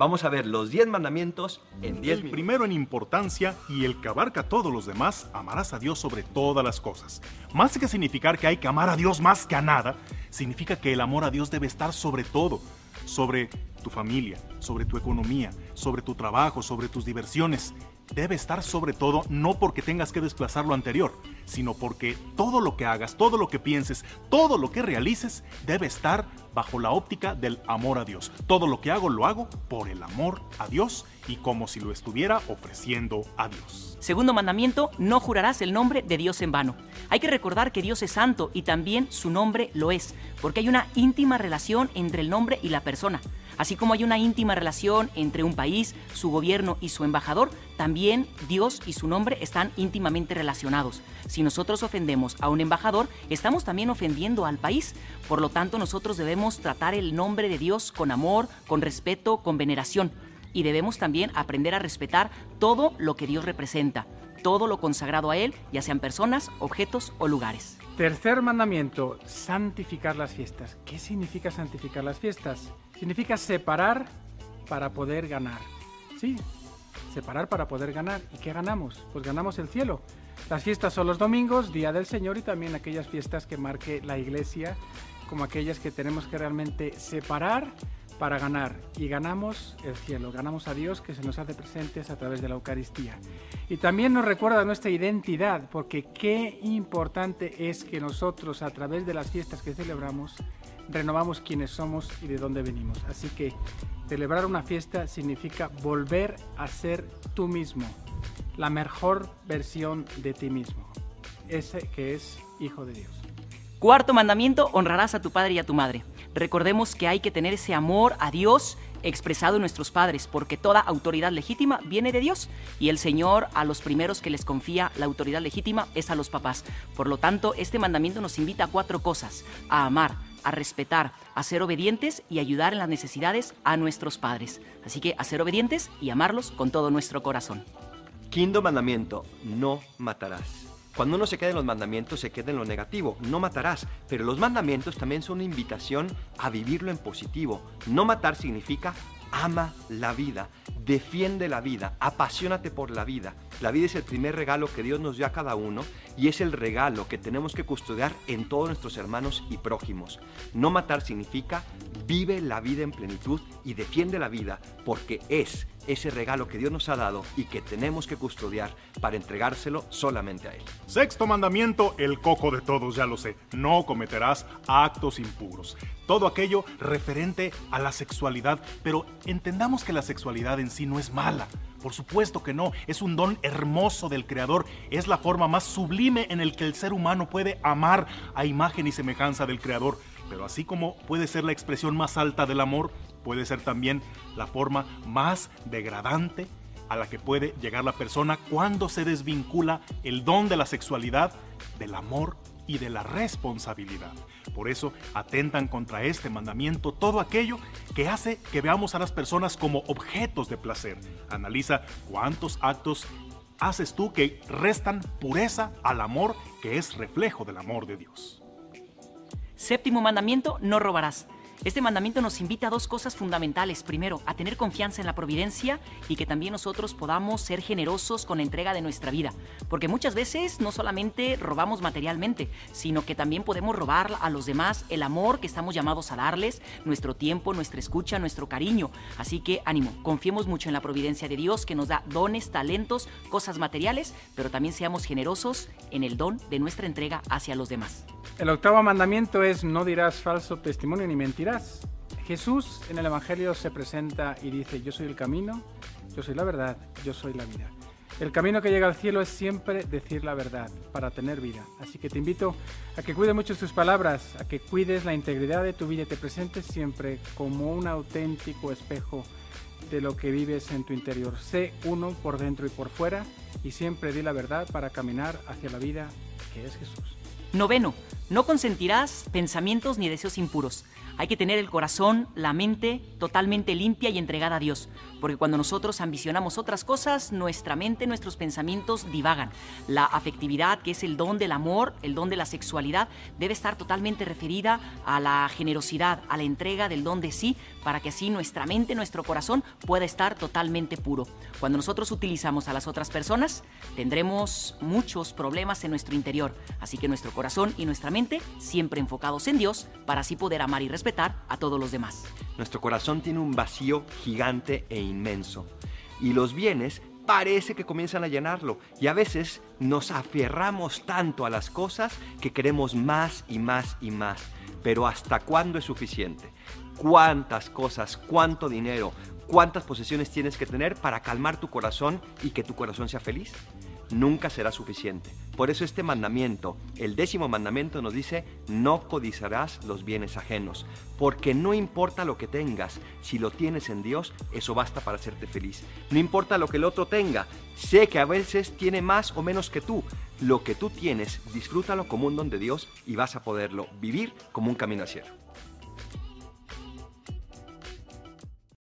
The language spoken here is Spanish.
Vamos a ver los 10 mandamientos en 10 El primero en importancia y el que abarca a todos los demás, amarás a Dios sobre todas las cosas. Más que significar que hay que amar a Dios más que a nada, significa que el amor a Dios debe estar sobre todo, sobre tu familia, sobre tu economía, sobre tu trabajo, sobre tus diversiones. Debe estar sobre todo no porque tengas que desplazar lo anterior, sino porque todo lo que hagas, todo lo que pienses, todo lo que realices debe estar bajo la óptica del amor a Dios. Todo lo que hago lo hago por el amor a Dios y como si lo estuviera ofreciendo a Dios. Segundo mandamiento, no jurarás el nombre de Dios en vano. Hay que recordar que Dios es santo y también su nombre lo es, porque hay una íntima relación entre el nombre y la persona. Así como hay una íntima relación entre un país, su gobierno y su embajador, también Dios y su nombre están íntimamente relacionados. Si nosotros ofendemos a un embajador, estamos también ofendiendo al país. Por lo tanto, nosotros debemos tratar el nombre de Dios con amor, con respeto, con veneración. Y debemos también aprender a respetar todo lo que Dios representa, todo lo consagrado a Él, ya sean personas, objetos o lugares. Tercer mandamiento, santificar las fiestas. ¿Qué significa santificar las fiestas? Significa separar para poder ganar. Sí, separar para poder ganar. ¿Y qué ganamos? Pues ganamos el cielo. Las fiestas son los domingos, Día del Señor y también aquellas fiestas que marque la iglesia, como aquellas que tenemos que realmente separar para ganar. Y ganamos el cielo, ganamos a Dios que se nos hace presentes a través de la Eucaristía. Y también nos recuerda nuestra identidad, porque qué importante es que nosotros a través de las fiestas que celebramos renovamos quiénes somos y de dónde venimos. Así que celebrar una fiesta significa volver a ser tú mismo, la mejor versión de ti mismo, ese que es hijo de Dios. Cuarto mandamiento, honrarás a tu padre y a tu madre. Recordemos que hay que tener ese amor a Dios expresado en nuestros padres, porque toda autoridad legítima viene de Dios y el Señor a los primeros que les confía la autoridad legítima es a los papás. Por lo tanto, este mandamiento nos invita a cuatro cosas, a amar, a respetar, a ser obedientes y ayudar en las necesidades a nuestros padres. Así que a ser obedientes y amarlos con todo nuestro corazón. Quinto mandamiento, no matarás. Cuando uno se queda en los mandamientos, se queda en lo negativo, no matarás, pero los mandamientos también son una invitación a vivirlo en positivo. No matar significa ama la vida, defiende la vida, apasionate por la vida. La vida es el primer regalo que Dios nos dio a cada uno y es el regalo que tenemos que custodiar en todos nuestros hermanos y prójimos. No matar significa vive la vida en plenitud y defiende la vida porque es ese regalo que Dios nos ha dado y que tenemos que custodiar para entregárselo solamente a Él. Sexto mandamiento, el coco de todos, ya lo sé. No cometerás actos impuros. Todo aquello referente a la sexualidad, pero entendamos que la sexualidad en sí no es mala. Por supuesto que no, es un don hermoso del Creador, es la forma más sublime en el que el ser humano puede amar a imagen y semejanza del Creador. Pero así como puede ser la expresión más alta del amor, puede ser también la forma más degradante a la que puede llegar la persona cuando se desvincula el don de la sexualidad del amor y de la responsabilidad. Por eso atentan contra este mandamiento todo aquello que hace que veamos a las personas como objetos de placer. Analiza cuántos actos haces tú que restan pureza al amor que es reflejo del amor de Dios. Séptimo mandamiento, no robarás. Este mandamiento nos invita a dos cosas fundamentales. Primero, a tener confianza en la providencia y que también nosotros podamos ser generosos con la entrega de nuestra vida. Porque muchas veces no solamente robamos materialmente, sino que también podemos robar a los demás el amor que estamos llamados a darles, nuestro tiempo, nuestra escucha, nuestro cariño. Así que ánimo, confiemos mucho en la providencia de Dios que nos da dones, talentos, cosas materiales, pero también seamos generosos en el don de nuestra entrega hacia los demás. El octavo mandamiento es no dirás falso testimonio ni mentirás. Jesús en el Evangelio se presenta y dice, yo soy el camino, yo soy la verdad, yo soy la vida. El camino que llega al cielo es siempre decir la verdad para tener vida. Así que te invito a que cuides mucho tus palabras, a que cuides la integridad de tu vida y te presentes siempre como un auténtico espejo de lo que vives en tu interior. Sé uno por dentro y por fuera y siempre di la verdad para caminar hacia la vida que es Jesús. Noveno, no consentirás pensamientos ni deseos impuros. Hay que tener el corazón, la mente totalmente limpia y entregada a Dios, porque cuando nosotros ambicionamos otras cosas, nuestra mente, nuestros pensamientos divagan. La afectividad, que es el don del amor, el don de la sexualidad, debe estar totalmente referida a la generosidad, a la entrega del don de sí, para que así nuestra mente, nuestro corazón pueda estar totalmente puro. Cuando nosotros utilizamos a las otras personas, tendremos muchos problemas en nuestro interior, así que nuestro corazón y nuestra mente siempre enfocados en Dios para así poder amar y respetar a todos los demás. Nuestro corazón tiene un vacío gigante e inmenso y los bienes parece que comienzan a llenarlo y a veces nos aferramos tanto a las cosas que queremos más y más y más. Pero ¿hasta cuándo es suficiente? ¿Cuántas cosas, cuánto dinero, cuántas posesiones tienes que tener para calmar tu corazón y que tu corazón sea feliz? Nunca será suficiente. Por eso este mandamiento, el décimo mandamiento nos dice, no codiciarás los bienes ajenos, porque no importa lo que tengas, si lo tienes en Dios, eso basta para hacerte feliz. No importa lo que el otro tenga, sé que a veces tiene más o menos que tú, lo que tú tienes, disfrútalo como un don de Dios y vas a poderlo vivir como un camino cielo.